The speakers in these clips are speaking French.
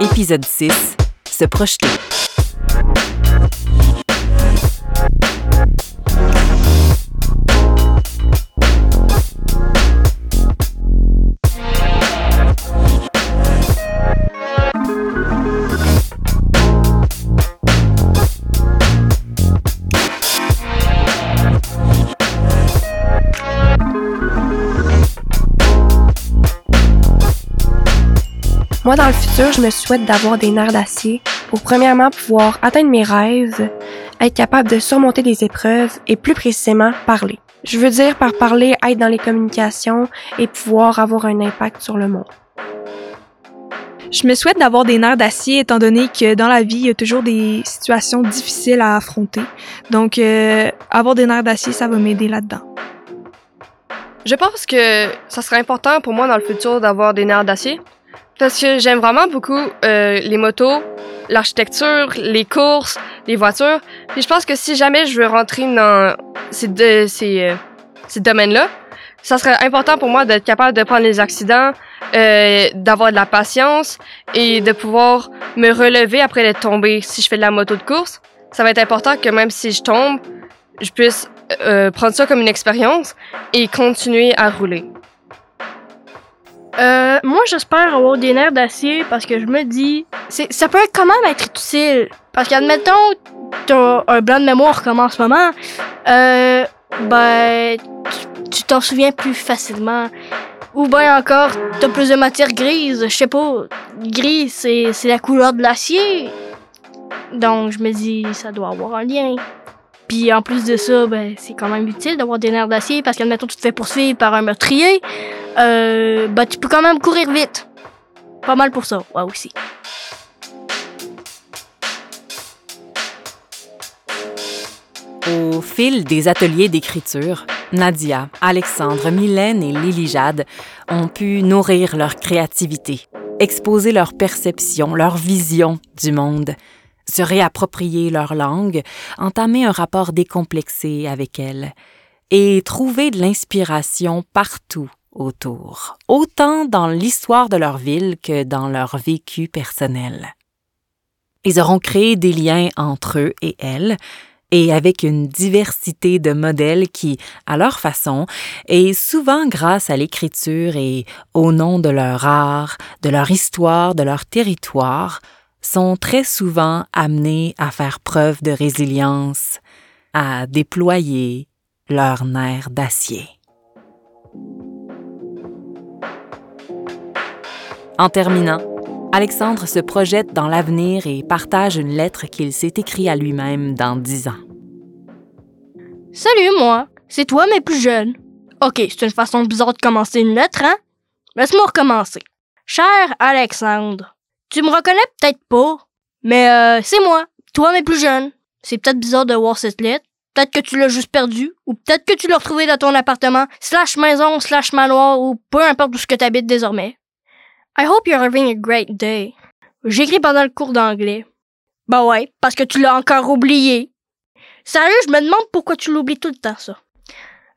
Épisode 6, se projeter. Moi, dans le futur, je me souhaite d'avoir des nerfs d'acier pour premièrement pouvoir atteindre mes rêves, être capable de surmonter des épreuves et plus précisément parler. Je veux dire par parler, être dans les communications et pouvoir avoir un impact sur le monde. Je me souhaite d'avoir des nerfs d'acier étant donné que dans la vie, il y a toujours des situations difficiles à affronter. Donc, euh, avoir des nerfs d'acier, ça va m'aider là-dedans. Je pense que ça serait important pour moi dans le futur d'avoir des nerfs d'acier parce que j'aime vraiment beaucoup euh, les motos, l'architecture, les courses, les voitures. Puis je pense que si jamais je veux rentrer dans ces, de, ces, euh, ces domaines-là, ça serait important pour moi d'être capable de prendre les accidents, euh, d'avoir de la patience et de pouvoir me relever après d'être tombé si je fais de la moto de course. Ça va être important que même si je tombe, je puisse euh, prendre ça comme une expérience et continuer à rouler. Euh, moi, j'espère avoir des nerfs d'acier parce que je me dis, ça peut quand même être utile. Parce qu'admettons, t'as un blanc de mémoire comme en ce moment, euh, ben, tu- tu t'en souviens plus facilement. Ou bien encore, t'as plus de matière grise, je sais pas. Gris, c'est, c'est la couleur de l'acier. Donc, je me dis, ça doit avoir un lien. Puis en plus de ça, ben, c'est quand même utile d'avoir des nerfs d'acier parce qu'admettons, tu te fais poursuivre par un meurtrier euh, bah tu peux quand même courir vite. Pas mal pour ça, ouais aussi. Au fil des ateliers d'écriture, Nadia, Alexandre, Mylène et Lily Jade ont pu nourrir leur créativité, exposer leur perception, leur vision du monde, se réapproprier leur langue, entamer un rapport décomplexé avec elle et trouver de l'inspiration partout autour, autant dans l'histoire de leur ville que dans leur vécu personnel. Ils auront créé des liens entre eux et elles, et avec une diversité de modèles qui, à leur façon, et souvent grâce à l'écriture et au nom de leur art, de leur histoire, de leur territoire, sont très souvent amenés à faire preuve de résilience, à déployer leur nerf d'acier. En terminant, Alexandre se projette dans l'avenir et partage une lettre qu'il s'est écrite à lui-même dans dix ans. Salut moi, c'est toi mais plus jeune. Ok, c'est une façon bizarre de commencer une lettre, hein? Laisse-moi recommencer. Cher Alexandre, tu me reconnais peut-être pas, mais euh, c'est moi, toi mais plus jeune. C'est peut-être bizarre de voir cette lettre. Peut-être que tu l'as juste perdue, ou peut-être que tu l'as retrouvée dans ton appartement, slash maison, slash manoir, ou peu importe où ce que t'habites désormais. I hope you're having a great day. J'écris pendant le cours d'anglais. Bah ouais, parce que tu l'as encore oublié. Sérieux, je me demande pourquoi tu l'oublies tout le temps, ça.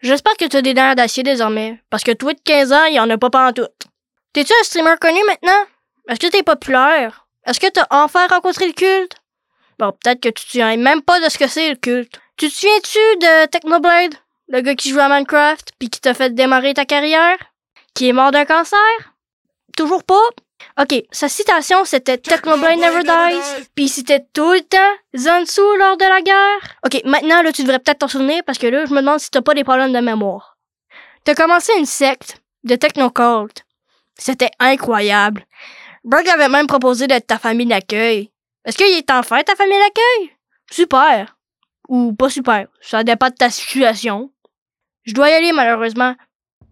J'espère que tu as des nerfs d'acier désormais, parce que toi de 15 ans, il y en a pas pantoute. T'es-tu un streamer connu maintenant? Est-ce que t'es populaire? Est-ce que t'as enfin rencontré le culte? Bon, peut-être que tu te souviens même pas de ce que c'est le culte. Tu te souviens-tu de Technoblade? Le gars qui joue à Minecraft, puis qui t'a fait démarrer ta carrière? Qui est mort d'un cancer? Toujours pas? Ok, sa citation c'était Technoblade never dies, puis c'était tout le temps Zansu lors de la guerre. Ok, maintenant là tu devrais peut-être t'en souvenir parce que là je me demande si t'as pas des problèmes de mémoire. T'as commencé une secte de technocult. C'était incroyable. Berg avait même proposé d'être ta famille d'accueil. Est-ce qu'il est en fait ta famille d'accueil? Super. Ou pas super. Ça dépend de ta situation. Je dois y aller malheureusement.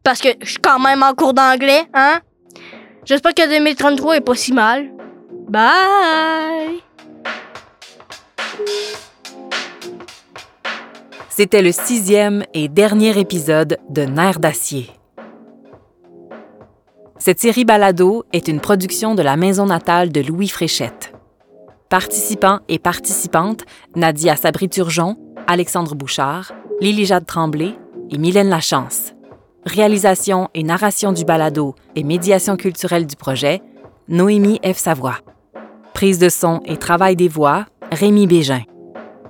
Parce que je suis quand même en cours d'anglais, hein? J'espère que 2033 est pas si mal. Bye! C'était le sixième et dernier épisode de Nerfs d'acier. Cette série balado est une production de la maison natale de Louis Fréchette. Participants et participantes, Nadia Sabri-Turgeon, Alexandre Bouchard, Lily Jade Tremblay et Mylène Lachance. Réalisation et narration du balado et médiation culturelle du projet, Noémie F. Savoie. Prise de son et travail des voix, Rémi Bégin.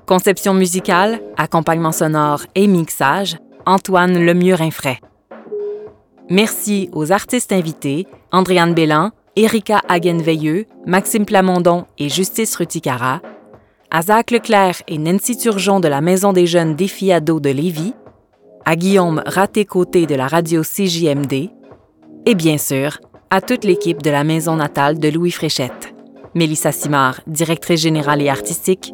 Conception musicale, accompagnement sonore et mixage, Antoine Lemieux-Rinfray. Merci aux artistes invités, Andréane Bélan, Erika Hagen-Veilleux, Maxime Plamondon et Justice Ruticara, à Zach Leclerc et Nancy Turgeon de la Maison des jeunes Défi Ado de Lévis, à Guillaume Raté-Côté de la radio CJMD, et bien sûr, à toute l'équipe de la maison natale de Louis Fréchette. Mélissa Simard, directrice générale et artistique,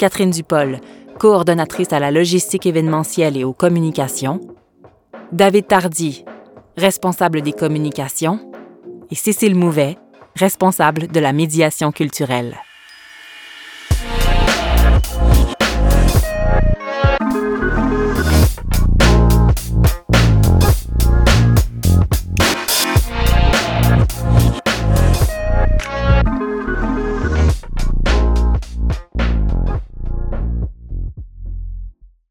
Catherine Dupol, coordonnatrice à la logistique événementielle et aux communications, David Tardy, responsable des communications, et Cécile Mouvet, responsable de la médiation culturelle.